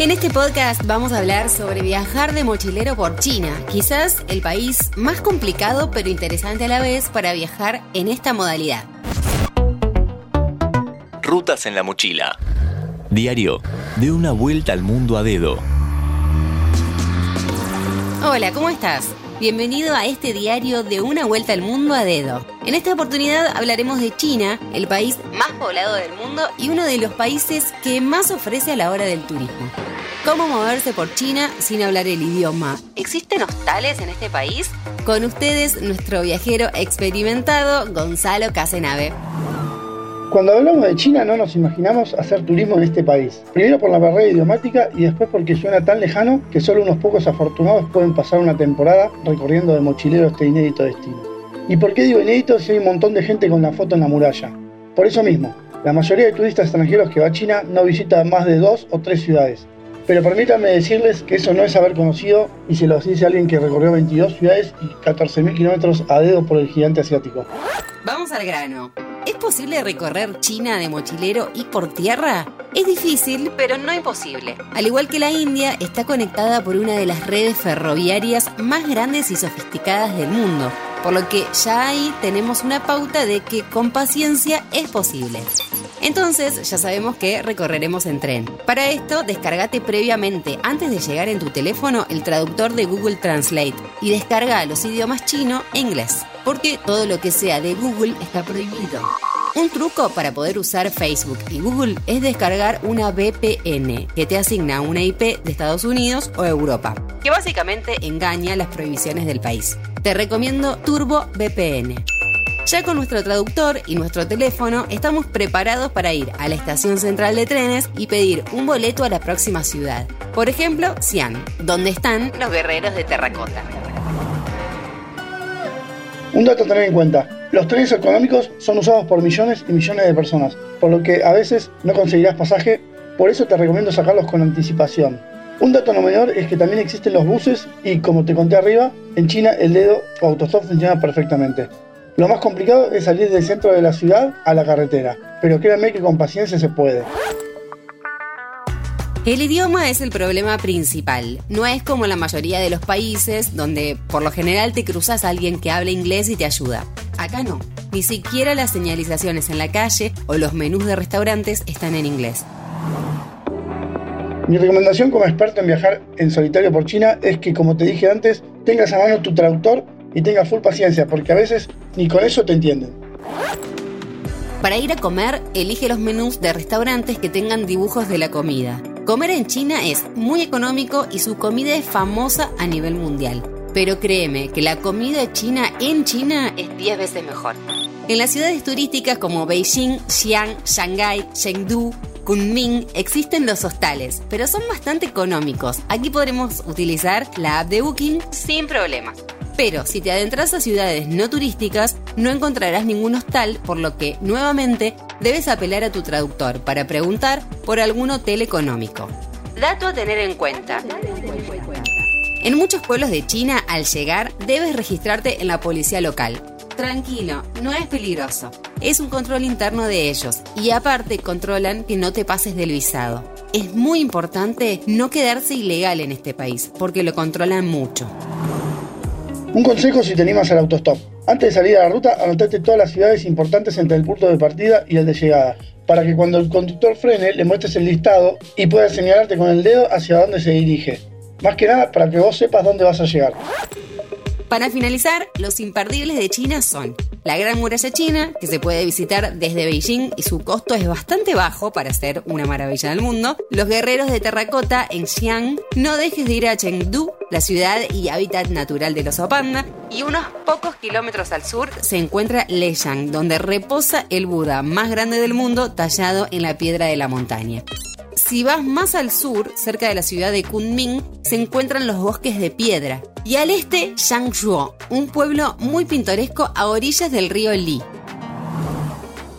En este podcast vamos a hablar sobre viajar de mochilero por China, quizás el país más complicado pero interesante a la vez para viajar en esta modalidad. Rutas en la mochila. Diario de una vuelta al mundo a dedo. Hola, ¿cómo estás? Bienvenido a este diario de una vuelta al mundo a dedo. En esta oportunidad hablaremos de China, el país más poblado del mundo y uno de los países que más ofrece a la hora del turismo. ¿Cómo moverse por China sin hablar el idioma? ¿Existen hostales en este país? Con ustedes, nuestro viajero experimentado, Gonzalo Casenave. Cuando hablamos de China no nos imaginamos hacer turismo en este país. Primero por la barrera idiomática y después porque suena tan lejano que solo unos pocos afortunados pueden pasar una temporada recorriendo de mochilero este inédito destino. ¿Y por qué digo inédito si hay un montón de gente con la foto en la muralla? Por eso mismo, la mayoría de turistas extranjeros que va a China no visita más de dos o tres ciudades, pero permítanme decirles que eso no es haber conocido y se lo dice alguien que recorrió 22 ciudades y 14.000 kilómetros a dedo por el gigante asiático. Vamos al grano. ¿Es posible recorrer China de mochilero y por tierra? Es difícil, pero no imposible. Al igual que la India, está conectada por una de las redes ferroviarias más grandes y sofisticadas del mundo, por lo que ya ahí tenemos una pauta de que con paciencia es posible. Entonces ya sabemos que recorreremos en tren. Para esto, descargate previamente, antes de llegar en tu teléfono, el traductor de Google Translate y descarga los idiomas chino e inglés, porque todo lo que sea de Google está prohibido. Un truco para poder usar Facebook y Google es descargar una VPN que te asigna una IP de Estados Unidos o Europa, que básicamente engaña las prohibiciones del país. Te recomiendo Turbo VPN. Ya con nuestro traductor y nuestro teléfono estamos preparados para ir a la estación central de trenes y pedir un boleto a la próxima ciudad. Por ejemplo, Xi'an, donde están los guerreros de terracota. Un dato a tener en cuenta, los trenes económicos son usados por millones y millones de personas, por lo que a veces no conseguirás pasaje, por eso te recomiendo sacarlos con anticipación. Un dato no menor es que también existen los buses y como te conté arriba, en China el dedo o autostop funciona perfectamente. Lo más complicado es salir del centro de la ciudad a la carretera, pero créanme que con paciencia se puede. El idioma es el problema principal. No es como la mayoría de los países donde por lo general te cruzas a alguien que habla inglés y te ayuda. Acá no. Ni siquiera las señalizaciones en la calle o los menús de restaurantes están en inglés. Mi recomendación como experto en viajar en solitario por China es que, como te dije antes, tengas a mano tu traductor y tenga full paciencia, porque a veces ni con eso te entienden. Para ir a comer, elige los menús de restaurantes que tengan dibujos de la comida. Comer en China es muy económico y su comida es famosa a nivel mundial. Pero créeme que la comida china en China es 10 veces mejor. En las ciudades turísticas como Beijing, Xi'an, Shanghai, Chengdu, Kunming existen los hostales, pero son bastante económicos. Aquí podremos utilizar la app de Booking sin problemas. Pero si te adentras a ciudades no turísticas, no encontrarás ningún hostal, por lo que, nuevamente, debes apelar a tu traductor para preguntar por algún hotel económico. Dato a tener en cuenta. En muchos pueblos de China, al llegar, debes registrarte en la policía local. Tranquilo, no es peligroso. Es un control interno de ellos y aparte controlan que no te pases del visado. Es muy importante no quedarse ilegal en este país porque lo controlan mucho. Un consejo si te animas al autostop. Antes de salir a la ruta, anotate todas las ciudades importantes entre el punto de partida y el de llegada, para que cuando el conductor frene le muestres el listado y puedas señalarte con el dedo hacia dónde se dirige. Más que nada para que vos sepas dónde vas a llegar. Para finalizar, los imperdibles de China son la Gran Muralla China, que se puede visitar desde Beijing y su costo es bastante bajo para ser una maravilla del mundo. Los guerreros de terracota en Xi'an. No dejes de ir a Chengdu, la ciudad y hábitat natural de los panda. Y unos pocos kilómetros al sur se encuentra Leyang, donde reposa el Buda más grande del mundo tallado en la piedra de la montaña. Si vas más al sur, cerca de la ciudad de Kunming, se encuentran los bosques de piedra. Y al este, Shangzhou, un pueblo muy pintoresco a orillas del río Li.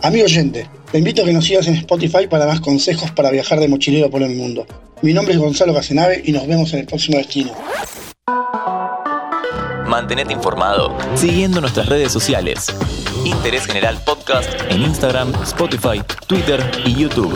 Amigo oyente, te invito a que nos sigas en Spotify para más consejos para viajar de mochilero por el mundo. Mi nombre es Gonzalo Casenave y nos vemos en el próximo destino. Mantenete informado siguiendo nuestras redes sociales. Interés General Podcast en Instagram, Spotify, Twitter y YouTube.